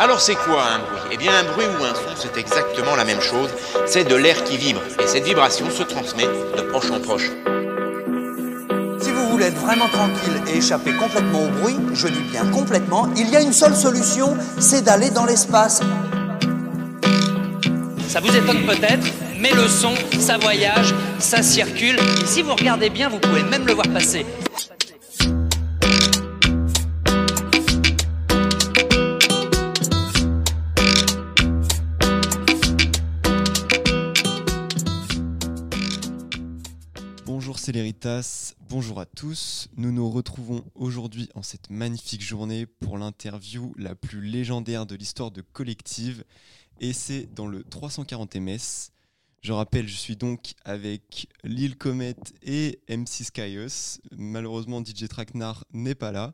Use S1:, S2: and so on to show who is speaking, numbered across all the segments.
S1: Alors c'est quoi un bruit? Eh bien un bruit ou un son, c'est exactement la même chose. C'est de l'air qui vibre. Et cette vibration se transmet de proche en proche.
S2: Si vous voulez être vraiment tranquille et échapper complètement au bruit, je dis bien complètement, il y a une seule solution, c'est d'aller dans l'espace.
S3: Ça vous étonne peut-être, mais le son, ça voyage, ça circule. Et si vous regardez bien, vous pouvez même le voir passer.
S4: Bonjour à tous. Nous nous retrouvons aujourd'hui en cette magnifique journée pour l'interview la plus légendaire de l'histoire de Collective et c'est dans le 340 MS. Je rappelle, je suis donc avec Lil Comet et MC Skyus. Malheureusement, DJ Tracknar n'est pas là.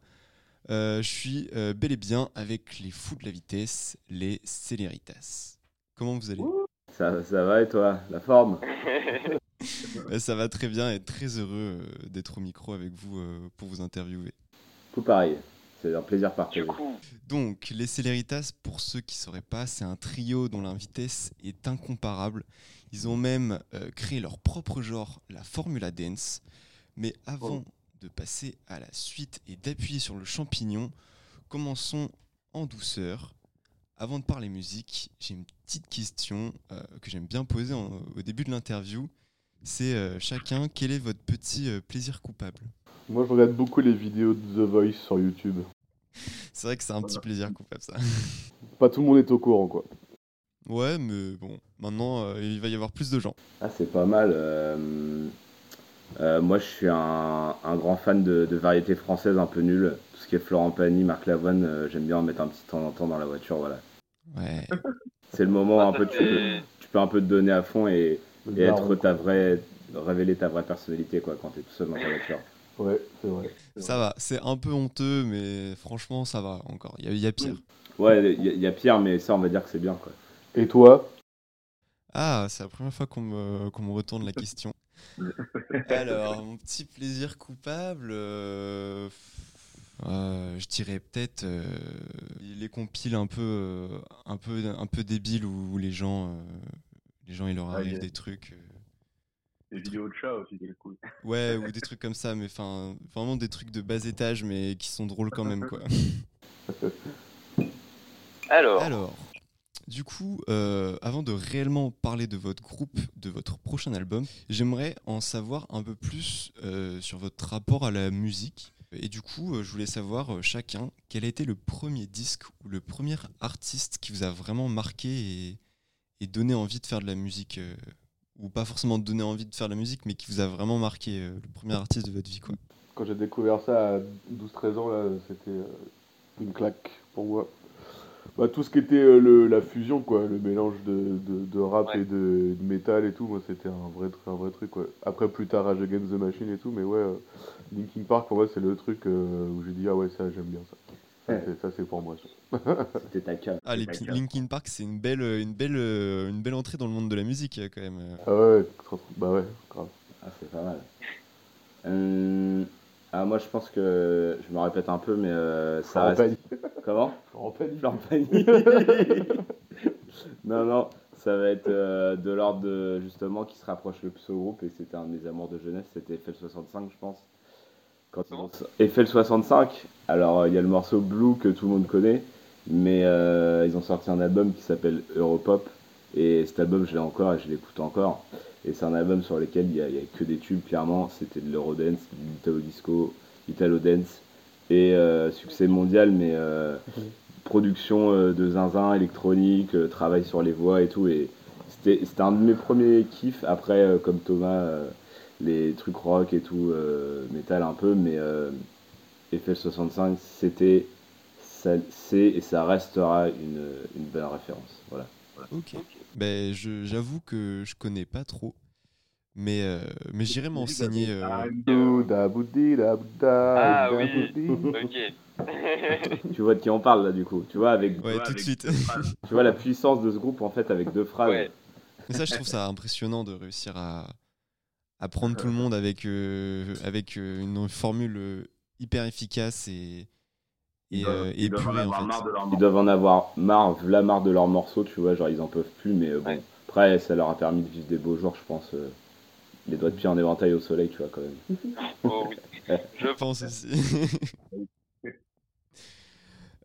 S4: Euh, je suis euh, bel et bien avec les fous de la vitesse, les Céléritas. Comment vous allez?
S5: Ça, ça va et toi? La forme?
S4: Ça va très bien et très heureux euh, d'être au micro avec vous euh, pour vous interviewer.
S5: Tout pareil. C'est un plaisir partagé.
S4: Donc, les Céléritas, pour ceux qui ne sauraient pas, c'est un trio dont la vitesse est incomparable. Ils ont même euh, créé leur propre genre, la Formula Dance. Mais avant de passer à la suite et d'appuyer sur le champignon, commençons en douceur. Avant de parler musique, j'ai une petite question euh, que j'aime bien poser en- au début de l'interview. C'est euh, chacun, quel est votre petit euh, plaisir coupable?
S6: Moi, je regarde beaucoup les vidéos de The Voice sur YouTube.
S4: C'est vrai que c'est un petit plaisir coupable, ça.
S6: Pas tout le monde est au courant, quoi.
S4: Ouais, mais bon, maintenant, euh, il va y avoir plus de gens.
S5: Ah, c'est pas mal. euh, euh, moi, je suis un, un grand fan de, de variétés françaises un peu nulles. Tout ce qui est Florent Pagny, Marc Lavoine, euh, j'aime bien en mettre un petit temps en temps dans la voiture. Voilà.
S4: Ouais.
S5: C'est le moment un peu, tu peux, tu peux un peu te donner à fond et,
S6: Le
S5: et être ta vraie, révéler ta vraie personnalité quoi, quand t'es tout seul dans ta voiture.
S6: Ouais, c'est vrai.
S4: Ça va, c'est un peu honteux, mais franchement, ça va encore. Il y, a- il y a pire.
S5: Ouais, il y, a- il y a pire, mais ça, on va dire que c'est bien. Quoi.
S6: Et toi?
S4: Ah, c'est la première fois qu'on me, retourne la question. Alors, mon petit plaisir coupable, euh, euh, je dirais peut-être euh, les compiles un peu, euh, un peu, un peu débiles où, où les gens, euh, les gens, il leur
S7: Ah,
S4: arrive
S7: il y a-
S4: des trucs. euh,
S7: Les vidéos de chat aussi, c'est cool.
S4: Ouais, ou des trucs comme ça, mais enfin, vraiment des trucs de bas étage, mais qui sont drôles quand même, quoi.
S8: Alors,
S4: Alors, du coup, euh, avant de réellement parler de votre groupe, de votre prochain album, j'aimerais en savoir un peu plus euh, sur votre rapport à la musique. Et du coup, je voulais savoir chacun quel a été le premier disque ou le premier artiste qui vous a vraiment marqué et, et donné envie de faire de la musique. euh, ou pas forcément donné envie de faire de la musique, mais qui vous a vraiment marqué, euh, le premier artiste de votre vie, quoi.
S6: Quand j'ai découvert ça à 12-13 ans, là, c'était euh, une claque pour moi. Bah, tout ce qui était euh, le, la fusion, quoi, le mélange de, de, de rap
S8: Ouais.
S6: et de, de métal et tout, moi c'était un vrai, un vrai truc. quoi. Après, plus tard, Rage Against the Machine et tout, mais ouais, euh, Linkin Park, pour moi, c'est le truc euh, où j'ai dit, ah ouais, ça, j'aime bien ça. Ça,
S5: Ouais.
S6: c'est- Ça, c'est pour moi.
S5: C'était ta cave.
S4: Ah, les. Linkin Park, c'est une belle, une, belle, euh, une belle entrée dans le monde de la musique, euh, quand même. euh.
S6: Ah ouais, bah ouais, grave.
S5: Ah, c'est pas mal. Euh, ah, moi, je pense que je me répète un peu, mais euh, ça
S6: Florent
S5: reste.
S6: Pagny.
S5: Comment
S6: Florent Pagny.
S5: Florent Pagny. non, non, ça va être euh, de l'ordre de justement qui se rapproche le plus au groupe et c'était un de mes amours de jeunesse, c'était FL65, je pense. Quand ils ont... FL65, alors euh, il y a le morceau Blue que tout le monde connaît, mais euh, ils ont sorti un album qui s'appelle Europop et cet album je l'ai encore et je l'écoute encore. Et c'est un album sur lequel il y, a, que des tubes, clairement. C'était de l'Eurodance, du Italo Disco, Italo Dance et euh, succès mondial, mais euh, production de zinzin, électronique, travail sur les voix et tout. Et c'était c'était un de mes premiers kiffs. Après, comme Thomas, les trucs rock et tout, euh, métal un peu, mais euh, FL65, c'était, c'est et ça restera une, une belle référence. Voilà.
S4: Ok. Ben, je- j'avoue que je connais pas trop, mais, euh, mais j'irai m'enseigner. euh,
S8: ah
S6: Bouddha,
S8: oui, ok.
S5: tu vois de qui on parle là du coup. Tu vois avec,
S4: Ouais, tout de suite.
S5: tu vois la puissance de ce groupe en fait avec deux phrases.
S8: Ouais.
S4: Mais ça, je trouve ça impressionnant de réussir à, à prendre tout le monde avec, euh, avec euh, une formule euh, hyper efficace et, et,
S7: Ils doivent-
S4: euh,
S7: ils en avoir
S4: fait.
S7: marre de leur
S5: Ils
S7: morceau.
S5: doivent en avoir marre, la marre de leurs morceaux, tu vois, genre ils en peuvent plus, mais euh, bon.
S8: Ouais.
S5: Après, ça leur a permis de vivre des beaux jours, je pense. euh, les doigts de pied en éventail au soleil, tu vois, quand même.
S8: Oh oui. Je
S4: Je pense aussi.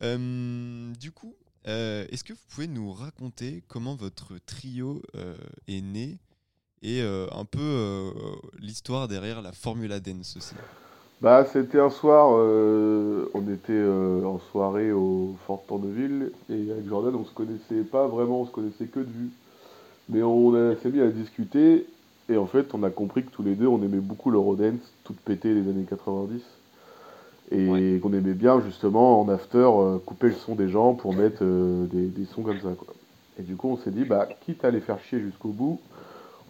S4: Euh, du coup, euh, est-ce que vous pouvez nous raconter comment votre trio euh, est né et euh, un peu euh, l'histoire derrière la Formula Dance aussi
S6: Bah, c'était un soir, euh, on était euh, en soirée au Fort Tourneville et avec Jordan, on se connaissait pas vraiment, on se connaissait que de vue. Mais on s'est mis à discuter et en fait, on a compris que tous les deux, on aimait beaucoup l'Eurodance, toute pétée des années 90. Et qu'on aimait bien justement en after couper le son des gens pour mettre euh, des, des sons comme ça. Quoi. Et du coup, on s'est dit, bah, quitte à les faire chier jusqu'au bout,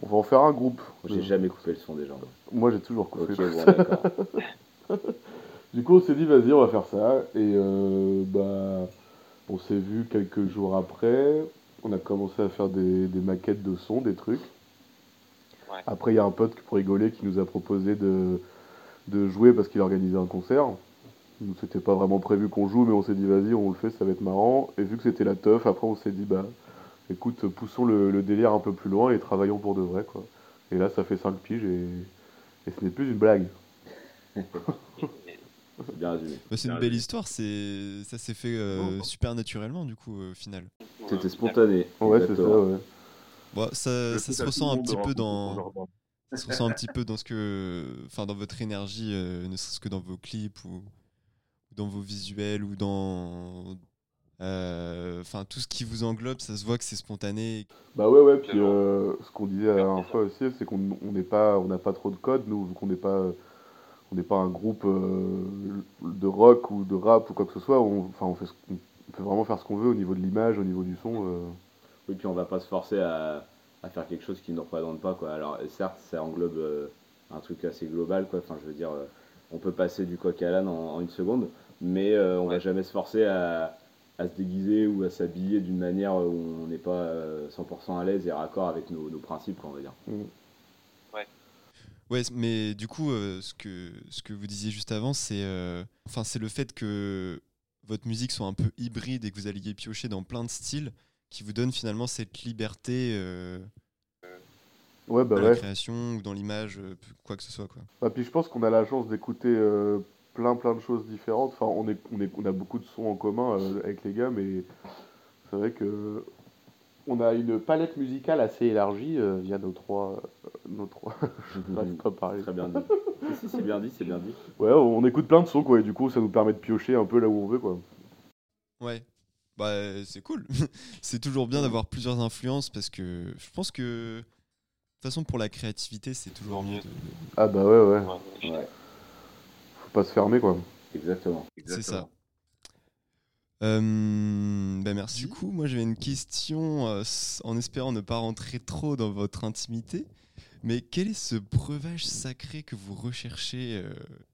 S6: on va en faire un groupe.
S5: J'ai
S6: Euh,
S5: jamais coupé le son des gens.
S6: Moi, j'ai toujours coupé.
S5: Bon, d'accord.
S6: Du coup, on s'est dit, vas-y, on va faire ça. Et euh, bah, on s'est vu quelques jours après. On a commencé à faire des, des maquettes de son, des trucs.
S8: Ouais.
S6: Après, il y a un pote pour rigoler qui nous a proposé de, de jouer parce qu'il organisait un concert. Nous, c'était pas vraiment prévu qu'on joue, mais on s'est dit, vas-y, on le fait, ça va être marrant. Et vu que c'était la teuf, après, on s'est dit, bah, écoute, poussons le, le délire un peu plus loin et travaillons pour de vrai, quoi. Et là, ça fait 5 piges et, et ce n'est plus une blague.
S5: C'est bien résumé.
S4: Bah, C'est une belle histoire, c'est ça s'est fait euh, super naturellement du coup euh, au final.
S5: C'était spontané.
S6: Ouais, c'est ça,
S5: exactement.
S6: ouais.
S4: Bon, ça, se ressent un petit peu dans ça se ressent un petit peu dans ce que enfin dans votre énergie euh, ne serait-ce que dans vos clips ou dans vos visuels ou dans euh, enfin tout ce qui vous englobe ça se voit que c'est spontané
S6: Bah ouais, ouais, puis euh, ce qu'on disait la dernière fois aussi, c'est qu'on on n'est pas, on n'a pas trop de code, nous, vu qu'on n'est pas, on n'est pas un groupe euh, de rock ou de rap ou quoi que ce soit, on, enfin, on, fait ce on peut vraiment faire ce qu'on veut au niveau de l'image, au niveau du son. euh.
S5: Oui, puis on va pas se forcer à, à faire quelque chose qui ne représente pas. Quoi. Alors, certes, ça englobe euh, un truc assez global. Quoi. Enfin, je veux dire, euh, on peut passer du coq à l'âne en, en une seconde, mais euh, on va jamais se forcer à, à se déguiser ou à s'habiller d'une manière où on n'est pas euh, 100% à l'aise et raccord avec nos, nos principes, quoi, on va dire.
S4: ouais c- mais du coup euh, ce que ce que vous disiez juste avant c'est euh, enfin c'est le fait que votre musique soit un peu hybride et que vous alliez piocher dans plein de styles qui vous donne finalement cette liberté euh,
S6: Ouais, bah
S4: dans la
S6: ouais.
S4: création ou dans l'image euh, quoi que ce soit quoi
S6: Bah, puis je pense qu'on a la chance d'écouter euh, plein plein de choses différentes. Enfin, on, est, on, est, on a beaucoup de sons en commun euh, avec les gars, mais c'est vrai que on a une palette musicale assez élargie euh, via nos trois, euh, nos trois. J'arrive pas à parler.
S5: Très bien dit. si, si, c'est bien dit, c'est bien dit.
S6: Ouais, on écoute plein de sons quoi, et du coup ça nous permet de piocher un peu là où on veut quoi.
S4: Ouais, bah c'est cool. c'est toujours bien d'avoir plusieurs influences parce que je pense que de toute façon pour la créativité c'est toujours mieux. de-
S6: Ah bah ouais, ouais,
S8: Ouais.
S5: Ouais,
S6: faut pas se fermer quoi.
S5: exactement.
S4: C'est ça. Euh, bah merci. Du coup, moi j'avais une question euh, en espérant ne pas rentrer trop dans votre intimité. Mais quel est ce breuvage sacré que vous recherchez euh,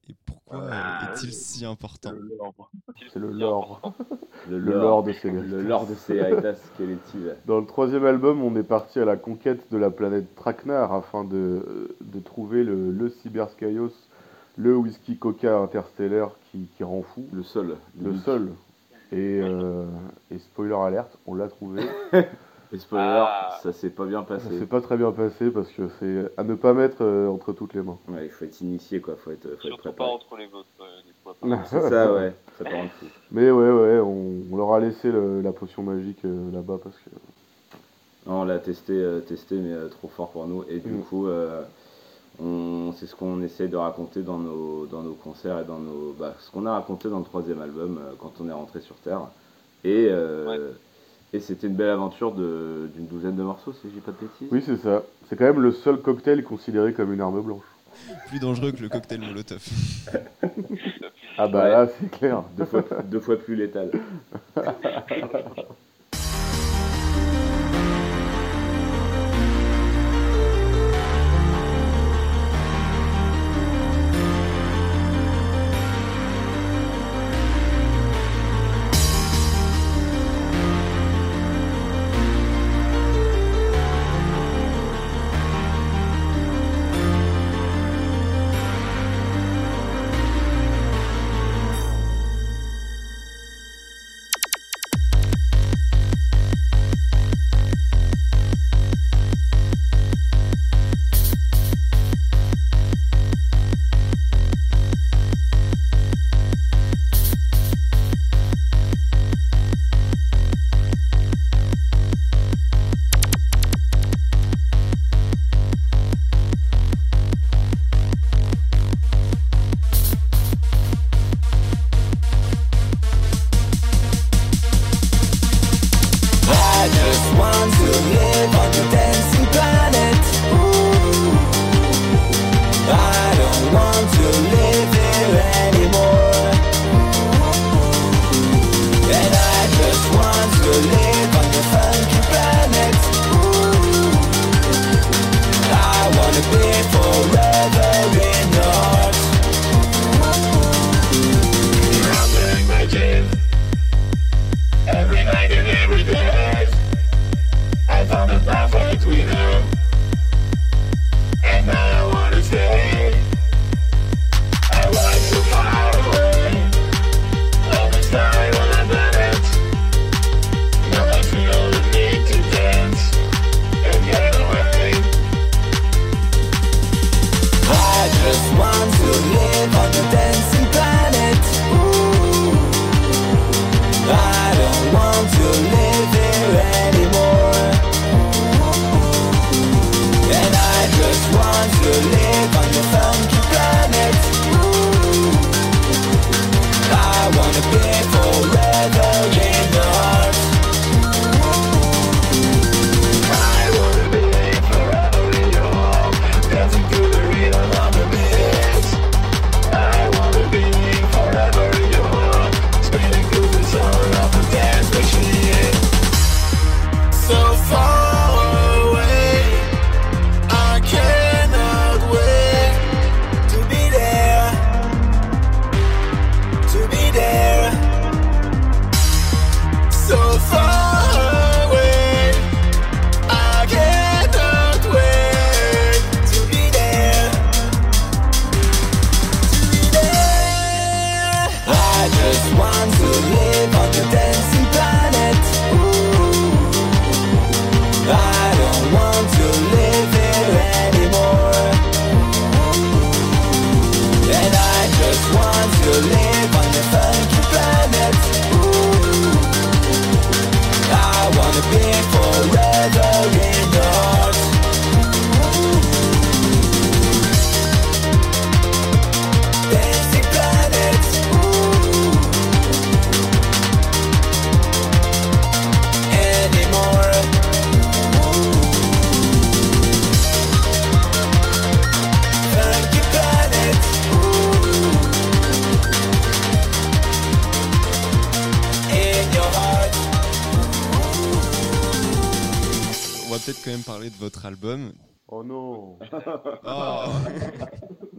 S4: et pourquoi euh,
S7: Ah,
S4: est-il
S7: oui.
S4: si important?
S7: Le lore.
S6: C'est le lore.
S5: Le,
S6: Le
S5: lore,
S6: de Céléritas.
S5: Le lore de est-il?
S6: Dans le troisième album, on est parti à la conquête de la planète Traquenard afin de, de trouver le, le Cyberskyos, le whisky coca interstellaire qui, qui rend fou,
S5: Le sol.
S6: le seul. Et, euh, et spoiler alerte, on l'a trouvé.
S5: Et spoiler,
S8: Ah.
S5: ça s'est pas bien
S6: Ça
S5: passé.
S6: s'est pas très bien passé parce que c'est à ne pas mettre euh, entre toutes les mains.
S5: Ouais, il faut être initié, quoi. Faut être, faut être
S8: Surtout pas
S5: préparé.
S8: entre les vôtres, euh.
S5: C'est ça, ouais. Ça peut rendre fou.
S6: Mais ouais, ouais, on, on leur a laissé le- la potion magique euh, là-bas parce que.
S5: Non, on l'a testé, euh, testé, mais euh, trop fort pour nous. Et du
S6: Mm.
S5: coup, euh, c'est ce qu'on essaie de raconter dans nos, dans nos concerts et dans nos, bah, ce qu'on a raconté dans le troisième album euh, quand on est rentré sur Terre. Et, euh, et c'était une belle aventure de- d'une douzaine de morceaux, si je dis pas de bêtises.
S6: Oui, c'est ça. C'est quand même le seul cocktail considéré comme une arme blanche.
S4: Plus dangereux que le cocktail Molotov.
S6: Ah bah
S5: Ouais.
S6: là, c'est clair.
S5: Deux fois, deux fois plus létal.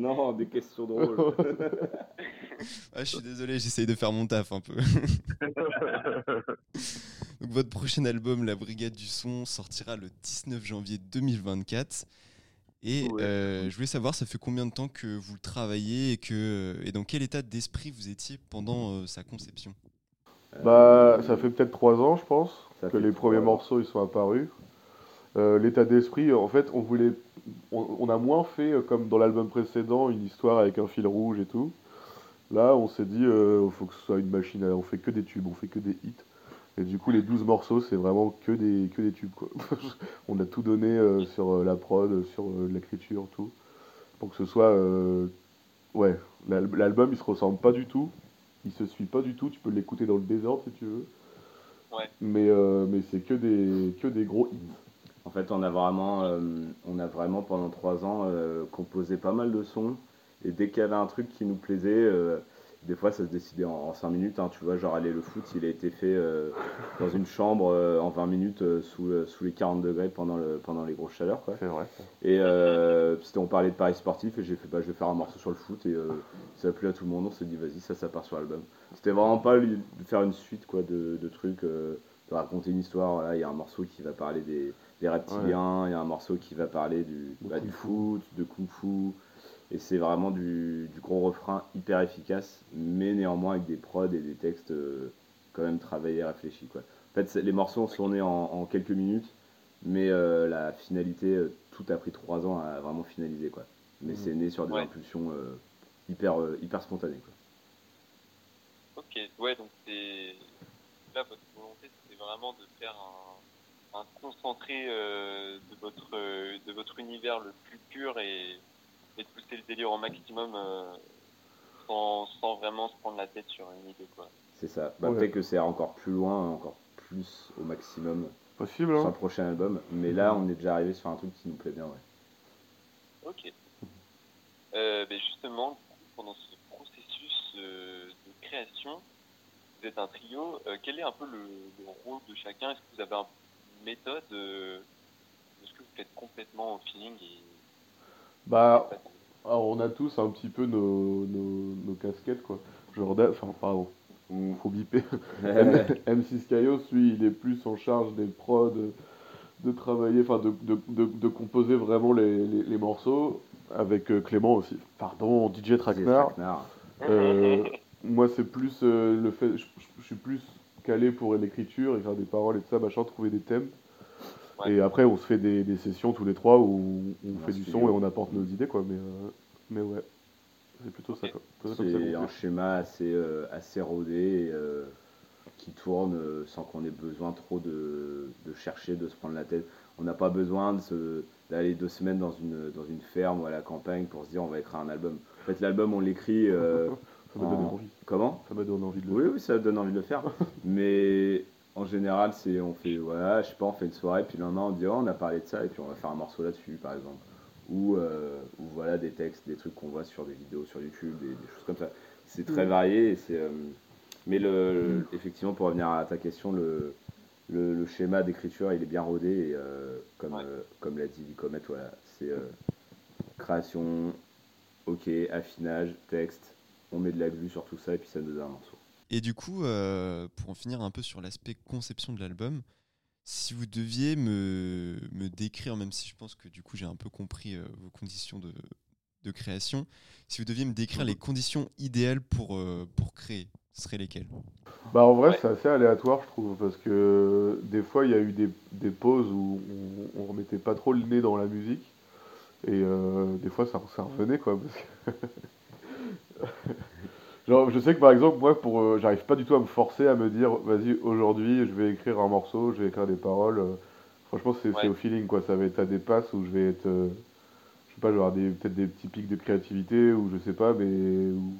S6: Non,
S5: des questions drôles.
S4: Ah, je suis désolé, j'essaye de faire mon taf un peu. Donc, votre prochain album, La Brigade du Son, sortira le 19 janvier 2024. Et
S6: Ouais.
S4: euh, je voulais savoir, ça fait combien de temps que vous le travaillez et, que, et dans quel état d'esprit vous étiez pendant euh, sa conception?
S6: Bah, ça fait peut-être trois ans, je pense,
S5: Ça
S6: que les premiers
S5: ans.
S6: morceaux ils sont apparus. Euh, L'état d'esprit, en fait, on voulait, on, on a moins fait euh, comme dans l'album précédent une histoire avec un fil rouge et tout. Là, on s'est dit, il faut que ce soit une machine, à, on fait que des tubes, on fait que des hits. Et du coup, les 12 morceaux, c'est vraiment que des, que des tubes. Quoi. on a tout donné euh, sur euh, la prod, sur euh, l'écriture, tout. Pour que ce soit. euh, ouais, l'al- l'album, il se ressemble pas du tout. Il se suit pas du tout. Tu peux l'écouter dans le désordre si tu veux.
S8: Ouais.
S6: Mais, euh, mais c'est que des, que des gros hits.
S5: En fait, on a vraiment, euh, on a vraiment pendant trois ans euh, composé pas mal de sons. Et dès qu'il y avait un truc qui nous plaisait, euh, des fois ça se décidait en, en 5 minutes. hein. tu vois, genre aller le foot, il a été fait dans une chambre en 20 minutes sous, sous les 40 degrés pendant, le, pendant les grosses chaleurs. Quoi.
S6: C'est vrai.
S5: Et c'était- on parlait de paris sportif et j'ai fait bah, je vais faire un morceau sur le foot et ça a plu à tout le monde. On s'est dit vas-y, ça, ça part sur l'album. C'était vraiment pas de faire une suite quoi, de, de trucs, de raconter une histoire. Voilà, Il y a un morceau qui va parler des, des reptiliens, il y a un morceau qui va parler du, bah, du
S6: kung-fu.
S5: foot, de kung fu. Et c'est vraiment du, du gros refrain hyper efficace, mais néanmoins avec des prods et des textes euh, quand même travaillés, réfléchis. Quoi. En fait, c'est- les morceaux sont nés en, en quelques minutes, mais euh, la finalité, euh, tout a pris trois ans à vraiment finaliser. Quoi. Mais
S6: Mhm.
S5: c'est né sur des
S8: Ouais.
S5: impulsions euh, hyper, euh, hyper spontanées. Quoi.
S8: Ok, ouais, donc c'est. Là, votre volonté, c'était vraiment de faire un, un concentré euh, de, votre, euh, de votre univers le plus pur et, et de pousser le délire au maximum euh, sans, sans vraiment se prendre la tête sur une idée, quoi.
S5: C'est ça. Bah,
S6: Ouais.
S5: Peut-être que c'est encore plus loin, encore plus au maximum
S6: Possible,
S5: sur le
S6: hein
S5: prochain album, mais là on est déjà arrivé sur un truc qui nous plaît bien. Ouais.
S8: Ok. Euh, ben justement, pendant ce processus euh, de création, vous êtes un trio. euh, quel est un peu le, le rôle de chacun? Est-ce que vous avez un- méthode euh, Est-ce que vous faites complètement au feeling et...
S6: Bah, alors, on a tous un petit peu nos, nos, nos casquettes, quoi. Jordan, enfin, pardon, faut biper. M- M6 Kaios, lui, il est plus en charge des prods, de, de travailler, enfin, de, de, de, de composer vraiment les, les, les morceaux, avec euh, Clément aussi. Pardon, DJ. Traquenard. Euh, moi, c'est plus euh, le fait. Je, je- je suis plus calé pour l'écriture, écrire des paroles et tout ça, machin, trouver des thèmes.
S8: Ouais.
S6: Et après, on se fait des, des sessions tous les trois où on fait du son et on apporte nos idées, quoi. Mais, euh, mais ouais, c'est plutôt ça,
S5: C'est un
S6: fait.
S5: schéma assez, euh, assez rodé et, euh, qui tourne euh, sans qu'on ait besoin trop de, de chercher, de se prendre la tête. On n'a pas besoin de se- d'aller deux semaines dans une, dans une ferme ou à la campagne pour se dire on va écrire un album. En fait, l'album, on l'écrit.
S6: Ça m'a donné
S5: en-
S6: envie.
S5: Comment
S6: Ça m'a donné envie de le
S5: Oui,
S6: faire.
S5: oui, ça donne envie de le faire. Mais en général, c'est on fait, voilà, je sais pas, on fait une soirée, puis le lendemain, on dit, oh, on a parlé de ça, et puis on va faire un morceau là-dessus, par exemple. Ou, euh, ou voilà, des textes, des trucs qu'on voit sur des vidéos sur YouTube, des, des choses comme ça. C'est très varié, et c'est. euh, mais le, effectivement, pour revenir à ta question, le, le, le schéma d'écriture, il est bien rodé, et euh, comme,
S8: Ouais.
S5: comme l'a dit Comet, voilà, c'est création, ok, affinage, texte, on met de la glu sur tout ça, et puis ça nous donne un morceau.
S4: Et du coup, euh, pour en finir un peu sur l'aspect conception de l'album, si vous deviez me, me décrire, même si je pense que du coup j'ai un peu compris euh, vos conditions de, de création, si vous deviez me décrire les conditions idéales pour, euh, pour créer, ce seraient lesquelles?
S6: Bah en vrai c'est assez aléatoire je trouve parce que des fois il y a eu des, des pauses où on, on remettait pas trop le nez dans la musique et euh, des fois ça, ça revenait quoi parce que genre je sais que par exemple moi pour euh, j'arrive pas du tout à me forcer à me dire vas-y aujourd'hui je vais écrire un morceau je vais écrire des paroles euh, franchement c'est
S8: Ouais.
S6: au feeling quoi ça va être à des passes où je vais être euh, je sais pas je vais avoir des peut-être des petits pics de créativité ou je sais pas mais où-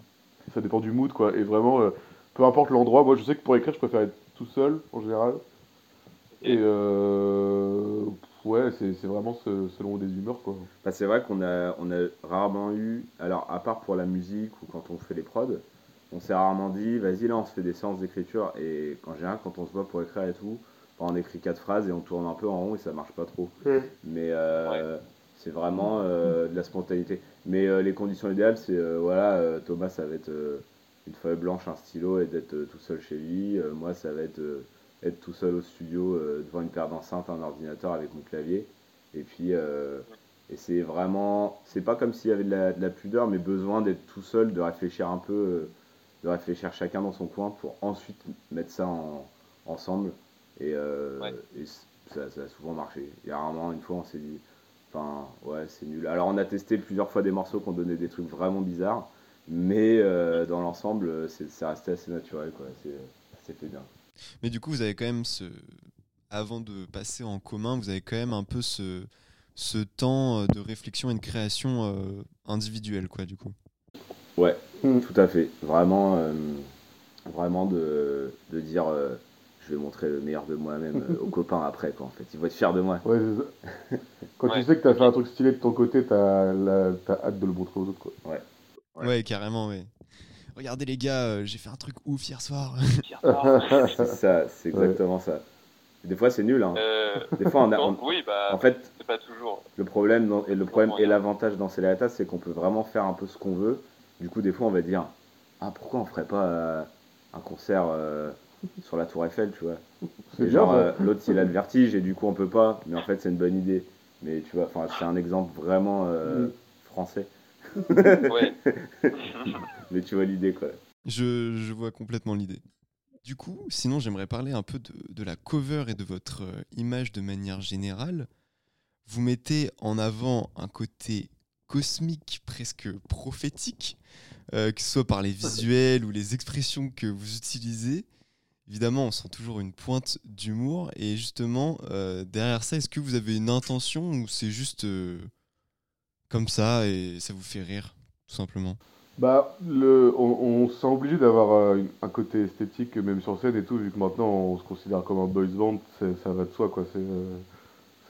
S6: ça dépend du mood quoi et vraiment euh, peu importe l'endroit, moi je sais que pour écrire, je préfère être tout seul en général. Et ouais, c'est c'est vraiment ce- selon des humeurs quoi.
S5: Bah, c'est vrai qu'on a, on a rarement eu, alors à part pour la musique ou quand on fait les prods, on s'est rarement dit, vas-y là on se fait des séances d'écriture et en général quand on se voit pour écrire et tout, bah, on écrit quatre phrases et on tourne un peu en rond et ça marche pas trop. Mais euh, c'est vraiment euh, de la spontanéité. Mais euh, les conditions idéales, c'est euh, voilà, euh, Thomas ça va être euh, une feuille blanche, un stylo et d'être euh, tout seul chez lui. Euh, moi ça va être euh, être tout seul au studio euh, devant une paire d'enceintes, un ordinateur avec mon clavier. Et puis euh, et c'est vraiment, c'est pas comme s'il y avait de la, de la pudeur, mais besoin d'être tout seul, de réfléchir un peu, euh, de réfléchir chacun dans son coin pour ensuite mettre ça en, ensemble. Et, euh,
S8: Ouais.
S5: et c- ça, ça a souvent marché. Il y a rarement une fois on s'est dit, enfin ouais c'est nul. Alors on a testé plusieurs fois des morceaux qui ont donné des trucs vraiment bizarres, mais euh, dans l'ensemble c'est c'est resté assez naturel quoi. C'est- Ça fait bien.
S4: Mais du coup, vous avez quand même ce. Avant de passer en commun, vous avez quand même un peu ce, ce temps euh, de réflexion et de création euh, individuelle, quoi, du coup.
S5: Ouais,
S6: Mm.
S5: tout à fait. Vraiment, euh, vraiment de, de dire euh, je vais montrer le meilleur de moi-même euh, aux copains après, quoi, en fait. Ils vont être fiers de moi.
S6: Ouais, c'est ça. Quand
S8: Ouais.
S6: tu sais que t'as fait un truc stylé de ton côté, t'as la- t'as hâte de le montrer aux autres quoi.
S5: Ouais.
S4: Ouais, carrément, ouais. Regardez les gars, euh, j'ai fait un truc ouf hier soir.
S5: C'est ça, c'est exactement ça. Des fois, c'est nul. Hein.
S8: Euh,
S5: Des fois, on a,
S8: donc,
S5: on-
S8: oui, bah,
S5: en fait,
S8: c'est pas toujours.
S5: le problème dans- et le problème et l'avantage dans Céléritas, c'est qu'on peut vraiment faire un peu ce qu'on veut. Du coup, des fois, on va dire ah pourquoi on ferait pas euh, un concert euh, sur la Tour Eiffel, tu vois?
S6: C'est
S5: genre, euh, l'autre, il a le vertige et du coup, on peut pas. Mais en fait, c'est une bonne idée. Mais tu vois, enfin, c'est un exemple vraiment euh,
S6: Mm.
S5: français.
S8: Ouais.
S5: Mais tu vois l'idée, quoi.
S4: Je, je vois complètement l'idée. Du coup, sinon, j'aimerais parler un peu de, de la cover et de votre euh, image de manière générale. Vous mettez en avant un côté cosmique, presque prophétique, euh, que ce soit par les visuels ou les expressions que vous utilisez. Évidemment, on sent toujours une pointe d'humour. Et justement, euh, derrière ça, est-ce que vous avez une intention ou c'est juste euh, comme ça et ça vous fait rire, tout simplement
S6: Bah, le, on, on se sent obligé d'avoir euh, un côté esthétique, même sur scène et tout, vu que maintenant on se considère comme un boys band, c'est- ça va de soi, quoi. C'est,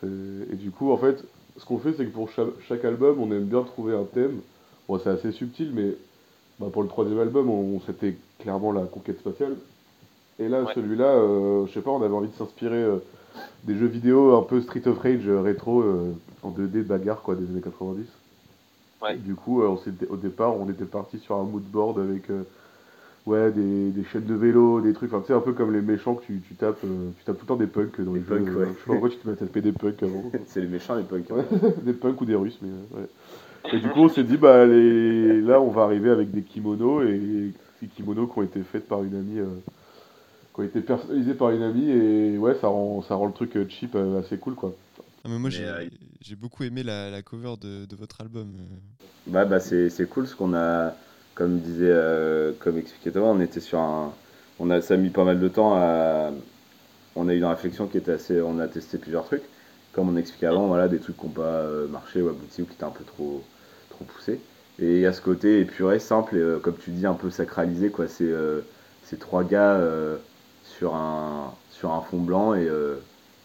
S6: euh, Et du coup, en fait, ce qu'on fait, c'est que pour chaque, chaque album, on aime bien trouver un thème. Bon, c'est assez subtil, mais bah, pour le troisième album, on, c'était clairement la conquête spatiale. Et là,
S8: Ouais.
S6: celui-là, euh, je sais pas, on avait envie de s'inspirer euh, des jeux vidéo un peu Street of Rage euh, rétro, euh, en 2D bagarre, quoi, des années 90.
S8: Ouais.
S6: Et du coup, euh, on au départ, on était parti sur un mood board avec euh, ouais, des, des chaînes de vélo, des trucs, enfin, tu sais, un peu comme les méchants que tu, tu tapes, euh, tu tapes tout le temps des punks dans
S5: Des
S6: les
S5: punks,
S6: jeux.
S5: ouais.
S6: Je sais pas pourquoi tu te mets à taper des punks avant.
S5: c'est les méchants, les punks.
S6: Ouais, des punks ou des russes, mais ouais. Et du coup, on s'est dit, bah, les... là, on va arriver avec des kimonos, et ces kimonos qui ont été faits par une amie, euh, qui ont été personnalisés par une amie, et ouais, ça rend, ça rend le truc euh, cheap euh, assez cool, quoi.
S4: Ah, mais moi, j'ai
S5: euh,
S4: j'ai beaucoup aimé la, la cover de, de votre album. euh.
S5: Ouais, bah c'est c'est cool ce qu'on a, comme disait, euh, comme expliquait Thomas, on était sur un, on a, ça a mis pas mal de temps à, on a eu une réflexion qui était assez, on a testé plusieurs trucs, comme on expliquait avant, voilà, des trucs qui n'ont pas euh, marché ou abouti ou qui étaient un peu trop, trop poussés. Et il y a ce côté épuré, simple et euh, comme tu dis un peu sacralisé quoi. C'est euh, ces trois gars euh, sur un sur un fond blanc et euh,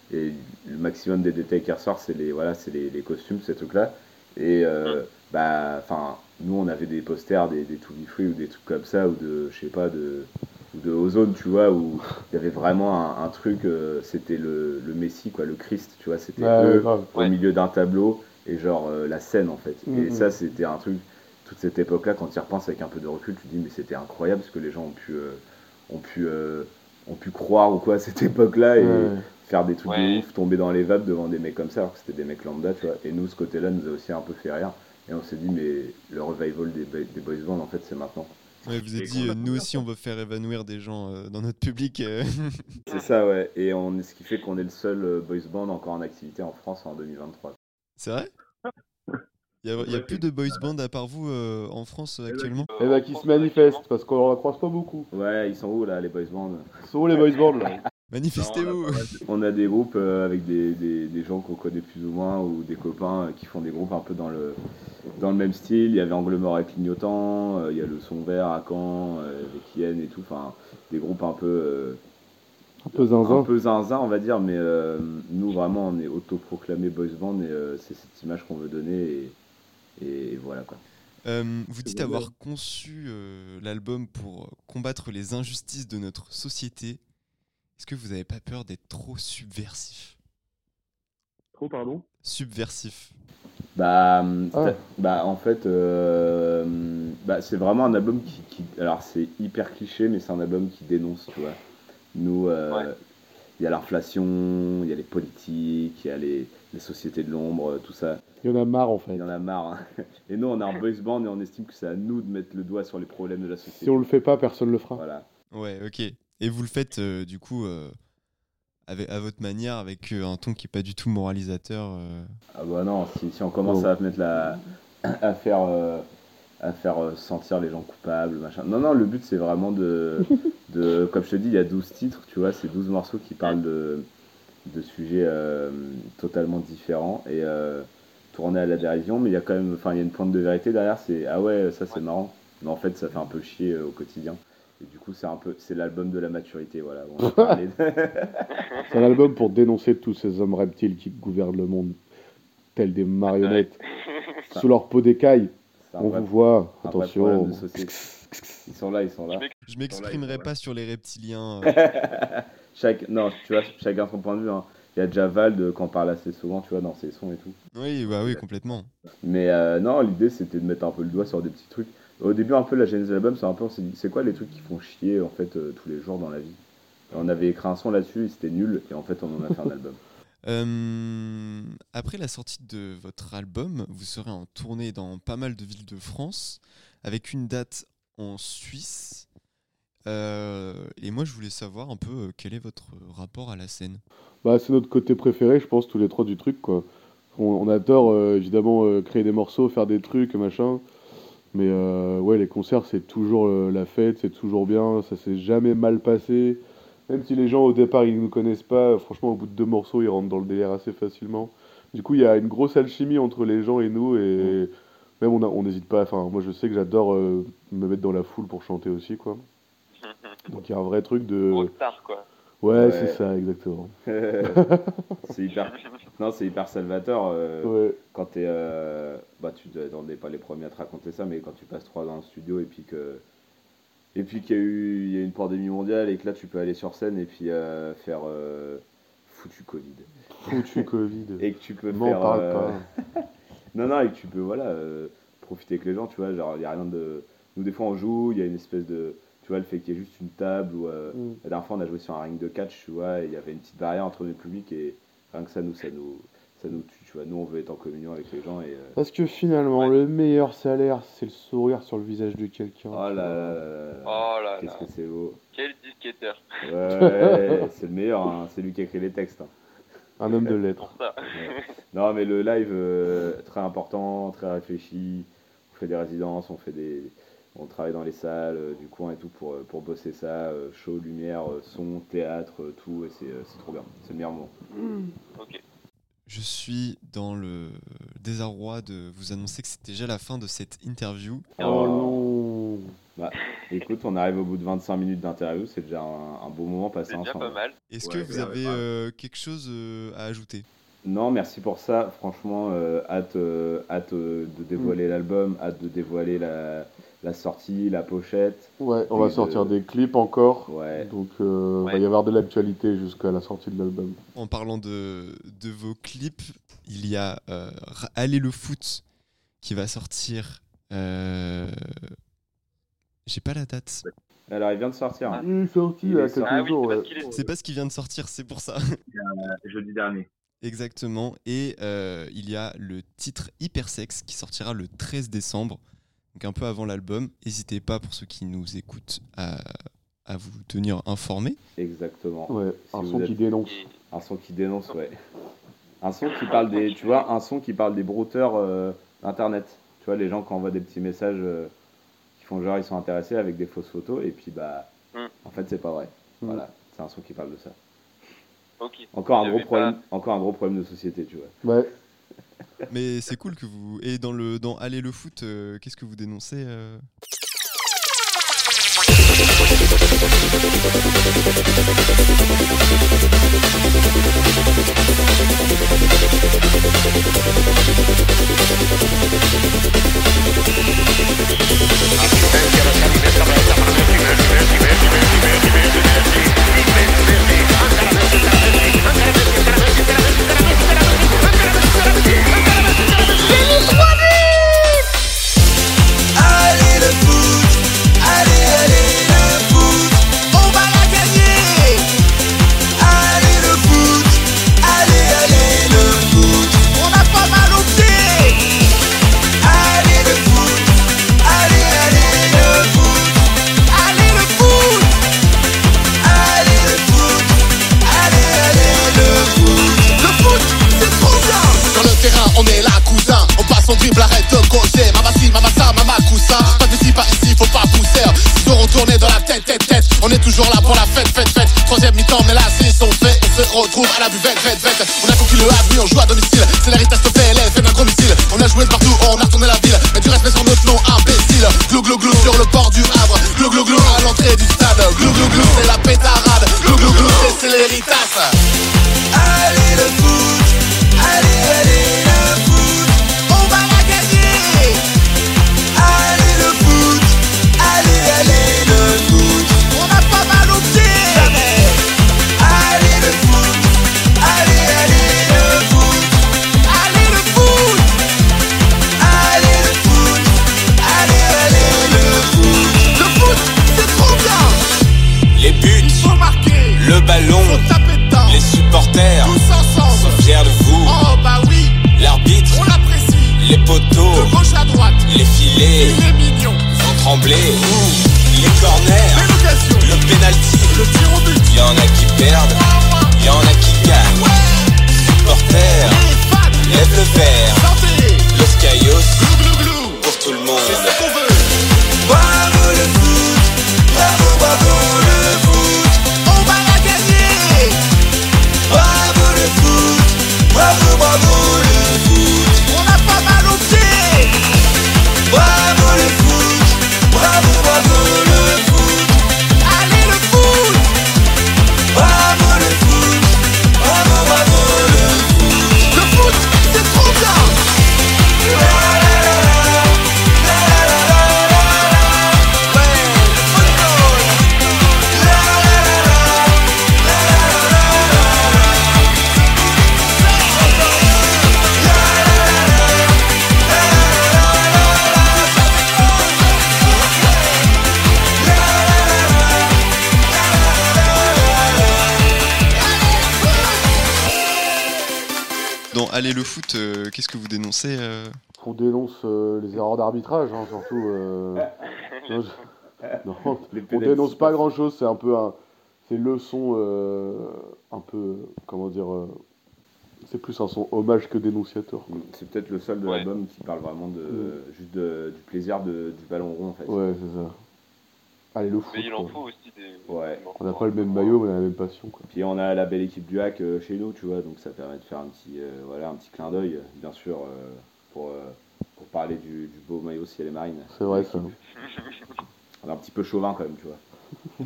S5: et le maximum des détails qui ressortent c'est les voilà c'est les, les costumes ces trucs là et euh, bah enfin nous on avait des posters des, des To Be Free ou des trucs comme ça ou de je sais pas de ou de Ozone tu vois où il y avait vraiment un, un truc euh, c'était le, le Messie quoi le Christ tu vois c'était
S6: Ouais,
S5: eux
S6: grave.
S5: au milieu d'un tableau et genre euh, la scène en fait et
S6: Mhm.
S5: ça c'était un truc toute cette époque là quand tu y repenses avec un peu de recul tu te dis mais c'était incroyable ce que les gens ont pu euh, ont pu, euh, ont pu croire ou quoi à cette époque-là et
S6: Ouais.
S5: faire des trucs
S8: Ouais.
S5: de ouf, tomber dans les vapes devant des mecs comme ça, alors que c'était des mecs lambda, tu vois. Et nous, ce côté-là nous a aussi un peu fait rire. Et on s'est dit, mais le revival des, boy- des boys band, en fait, c'est maintenant.
S4: Ouais, vous avez dit, euh, nous aussi, on veut faire évanouir des gens euh, dans notre public. euh.
S5: C'est ça, ouais. Et on, ce qui fait qu'on est le seul boys band encore en activité en France en 2023.
S4: C'est vrai? Il n'y a, y a plus de boys band à part vous euh, en France actuellement
S6: Eh ben, qui se manifestent, parce qu'on en croise pas beaucoup.
S5: Ouais, ils sont où là, les boys bands
S6: Ils sont où les boys bands là?
S4: Manifestez-vous
S5: On a des groupes euh, avec des, des, des gens qu'on connaît plus ou moins ou des copains euh, qui font des groupes un peu dans le, dans le même style. Il y avait Angle Mort et Clignotant, euh, il y a le Son Vert à Caen, euh, avec Yen et tout. Enfin, des groupes un peu, euh,
S6: Un peu
S5: un
S6: zinzin.
S5: peu zinzin, on va dire. Mais euh, nous, vraiment, on est autoproclamé boys band et euh, c'est cette image qu'on veut donner. Et, et voilà quoi.
S4: Euh, vous dites avoir conçu euh, l'album pour combattre les injustices de notre société. Est-ce que vous n'avez pas peur d'être trop subversif?
S6: Trop, pardon?
S4: Subversif.
S5: Bah,
S6: Ah.
S5: bah en fait, euh, bah, c'est vraiment un album qui, qui- alors c'est hyper cliché, mais c'est un album qui dénonce, tu vois. Nous, euh,
S8: Ouais.
S5: il y a l'inflation, il y a les politiques, il y a les, les sociétés de l'ombre, tout ça.
S6: Il y en a marre en fait.
S5: Il y en a marre. hein. Et nous, on a un boys band et on estime que c'est à nous de mettre le doigt sur les problèmes de la société.
S6: Si on le fait pas, personne le fera.
S5: Voilà.
S4: Ouais, ok. Et vous le faites euh, du coup euh, avec, à votre manière, avec euh, un ton qui est pas du tout moralisateur. euh.
S5: Ah bah non, si, si on commence
S6: Oh.
S5: à mettre la, à faire, euh, à faire euh, sentir les gens coupables, machin. Non, non, le but c'est vraiment de, de, comme je te dis, il y a 12 titres, tu vois, c'est 12 morceaux qui parlent de, de sujets euh, totalement différents et euh, tournés à la dérision, mais il y a quand même, enfin, il y a une pointe de vérité derrière, c'est ah ouais, ça c'est marrant, mais en fait ça fait un peu chier euh, au quotidien. Et du coup, c'est un peu, c'est l'album de la maturité, voilà.
S6: C'est un album pour dénoncer tous ces hommes reptiles qui gouvernent le monde, tels des marionnettes. Sous leur peau d'écaille, on
S5: vrai-
S6: vous voit, attention.
S5: Ils sont là, ils sont là.
S4: Je m'exprimerai pas sur les reptiliens. euh.
S5: Chaque, non, tu vois, chacun son point de vue. hein. Il y a déjà Vald qui en parle assez souvent, tu vois, dans ses sons et tout.
S4: Oui, bah oui, complètement.
S5: Mais euh, non, l'idée c'était de mettre un peu le doigt sur des petits trucs. Au début, un peu la genèse de l'album, c'est un peu, on s'est dit, c'est quoi les trucs qui font chier en fait euh, tous les jours dans la vie? Et On avait écrit un son là-dessus, et c'était nul, et en fait, on en a fait un album.
S4: Euh, après la sortie de votre album, vous serez en tournée dans pas mal de villes de France, avec une date en Suisse. Euh, et moi, je voulais savoir un peu euh, quel est votre rapport à la scène?
S6: Bah, c'est notre côté préféré, je pense, tous les trois du truc, quoi. On, on adore, euh, évidemment, euh, créer des morceaux, faire des trucs, machin. Mais ouais, les concerts, c'est toujours la fête, c'est toujours bien, ça s'est jamais mal passé. Même si les gens, au départ, ils nous connaissent pas, franchement, au bout de deux morceaux, ils rentrent dans le délire assez facilement. Du coup, il y a une grosse alchimie entre les gens et nous, et même on n'hésite pas, enfin, moi, je sais que j'adore me mettre dans la foule pour chanter aussi, quoi. Donc, il y a un vrai truc de...
S8: Rockstar, quoi.
S6: Ouais,
S5: Ouais.
S6: c'est ça, exactement.
S5: c'est hyper, non, c'est hyper salvateur. euh,
S6: Ouais.
S5: quand t'es, euh, bah tu n'es pas les premiers à te raconter ça, mais quand tu passes trois ans dans le studio et puis que, et puis qu'il y a eu, il y a une pandémie mondiale et que là tu peux aller sur scène et puis euh, faire euh, foutu Covid
S6: Foutu Covid.
S5: et que tu peux faire,
S6: parle
S5: euh,
S6: pas.
S5: non non et que tu peux voilà euh, profiter avec les gens, tu vois, genre il y a rien de, nous des fois on joue, il y a une espèce de, tu vois le fait qu'il y ait juste une table ou euh,
S6: Mm.
S5: la dernière fois on a joué sur un ring de catch, tu vois, et il y avait une petite barrière entre le public et rien que ça nous, ça nous, ça nous tue, tu vois, nous on veut être en communion avec les gens et euh,
S6: Parce que finalement, le meilleur salaire, c'est le sourire sur le visage de quelqu'un.
S5: Oh là là là là là.
S8: Oh là
S5: Qu'est-ce que c'est beau.
S8: Quel disquetteur.
S5: Ouais, c'est le meilleur, hein. c'est lui qui a écrit les textes. hein.
S6: Un homme de lettres.
S5: Non, mais le live, euh, très important, très réfléchi. On fait des résidences, on fait des. On travaille dans les salles euh, du coin et tout pour, euh, pour bosser ça. euh, show, lumière, son, théâtre, tout. Et c'est euh, c'est trop bien. C'est le meilleur moment.
S8: Ok.
S4: Je suis dans le désarroi de vous annoncer que c'est déjà la fin de cette interview.
S6: Oh non
S5: Bah, écoute, on arrive au bout de 25 minutes d'interview. C'est déjà un, un beau moment passé
S8: C'est déjà pas mal.
S4: Est-ce
S5: Ouais,
S4: que vous avez euh, quelque chose euh, à ajouter?
S5: Non, merci pour ça. Franchement, euh, hâte, euh, hâte euh, de dévoiler l'album, hâte de dévoiler la, la sortie, la pochette.
S6: Ouais, on va
S5: de-
S6: sortir des clips encore.
S5: Ouais.
S6: Donc, euh,
S8: Ouais.
S6: va y avoir de l'actualité jusqu'à la sortie de l'album.
S4: En parlant de, de vos clips, il y a euh, Aller le foot qui va sortir. euh, J'ai pas la date.
S5: Alors, il vient de sortir. hein.
S6: Il est sorti
S5: Il
S6: il y a quelques.
S8: Ah oui,
S6: jours.
S8: c'est
S6: ouais.
S8: parce qu'il est.
S4: C'est pas ce qui vient de sortir, c'est pour ça.
S7: Euh, jeudi dernier.
S4: Exactement. Et euh, il y a le titre Hypersex qui sortira le 13 décembre, donc un peu avant l'album. N'hésitez pas, pour ceux qui nous écoutent, à, à vous tenir informés.
S5: Exactement.
S6: Ouais,
S5: Si
S6: un son
S5: êtes-
S6: qui dénonce.
S5: Un son qui dénonce, ouais. Un son qui parle des, tu vois, un son qui parle des brouteurs euh, internet. Tu vois, les gens qui envoient des petits messages euh, qui font genre ils sont intéressés avec des fausses photos et puis bah,
S8: Hmm.
S5: en fait c'est pas vrai.
S6: Hmm.
S5: Voilà, c'est un son qui parle de ça. Un gros encore un gros problème de société, tu vois.
S6: Ouais.
S4: Mais c'est cool que vous. Et dans le dans Aller le foot, euh, qu'est-ce que vous dénoncez euh?
S9: Allez la
S10: buvette, fête, fête. On a conquis le oui, on joue à domicile. C'est PLL, fait d'un gros missile. On a joué de vont trembler. Les corners, le penalty,
S9: le tir au but.
S10: y en a qui perdent, y en a qui gagnent. Supporters,
S9: Les fans,
S10: lève le verre,
S9: Glou glou glou.
S10: pour tout le monde.
S4: Aller le foot, euh, qu'est-ce que vous dénoncez euh?
S6: On dénonce euh, les erreurs d'arbitrage, hein, surtout. euh, non, je- non,
S5: Les
S6: on dénonce pas
S5: c'est-
S6: grand chose, c'est un peu un. C'est leçon euh, un peu. Comment dire euh, C'est plus un son hommage que dénonciateur.
S5: C'est peut-être le seul de
S8: Ouais.
S5: l'album qui parle vraiment de juste de- du plaisir de- du ballon rond en fait.
S6: Ouais, c'est ça. Allez, le foot.
S8: Mais il en faut aussi des.
S5: Ouais.
S8: des
S6: On n'a
S8: morceaux
S6: pas le même maillot, mais on a la même passion. Quoi.
S5: Puis on a la belle équipe du hack euh, chez nous, tu vois, donc ça permet de faire un petit, euh, voilà, un petit clin d'œil, bien sûr, euh, pour, euh, pour parler du, du beau maillot ciel et marine.
S6: C'est vrai, ça.
S5: On est un petit peu chauvin quand même, tu vois.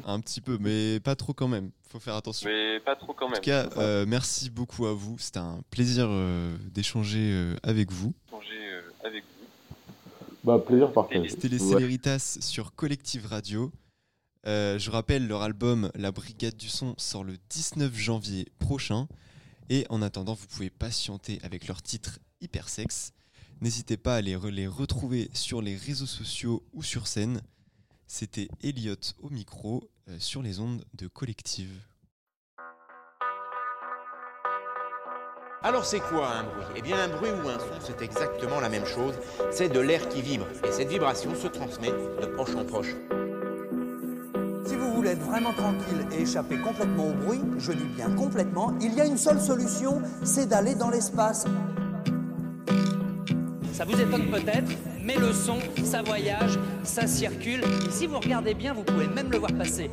S4: Un petit peu, mais pas trop quand même. Faut faire attention.
S8: Mais pas trop quand
S4: En
S8: même.
S4: tout cas, euh, merci beaucoup à vous. C'était un plaisir euh, d'échanger euh, avec vous.
S8: Changer euh, avec vous.
S6: Bah, plaisir partagé.
S4: C'était les
S5: Ouais.
S4: Céléritas sur Collective Radio. Euh, je rappelle, leur album La Brigade du Son sort le 19 janvier prochain. Et en attendant, vous pouvez patienter avec leur titre Hypersex. N'hésitez pas à les, re- les retrouver sur les réseaux sociaux ou sur scène. C'était Elliot au micro euh, sur les ondes de collective.
S1: Alors c'est quoi un bruit? Eh bien un bruit ou un son, c'est exactement la même chose. C'est de l'air qui vibre. Et cette vibration se transmet de proche en proche.
S2: Si vous voulez être vraiment tranquille et échapper complètement au bruit, je dis bien complètement, il y a une seule solution, c'est d'aller dans l'espace.
S3: Ça vous étonne peut-être, mais le son, ça voyage, ça circule. Et si vous regardez bien, vous pouvez même le voir passer.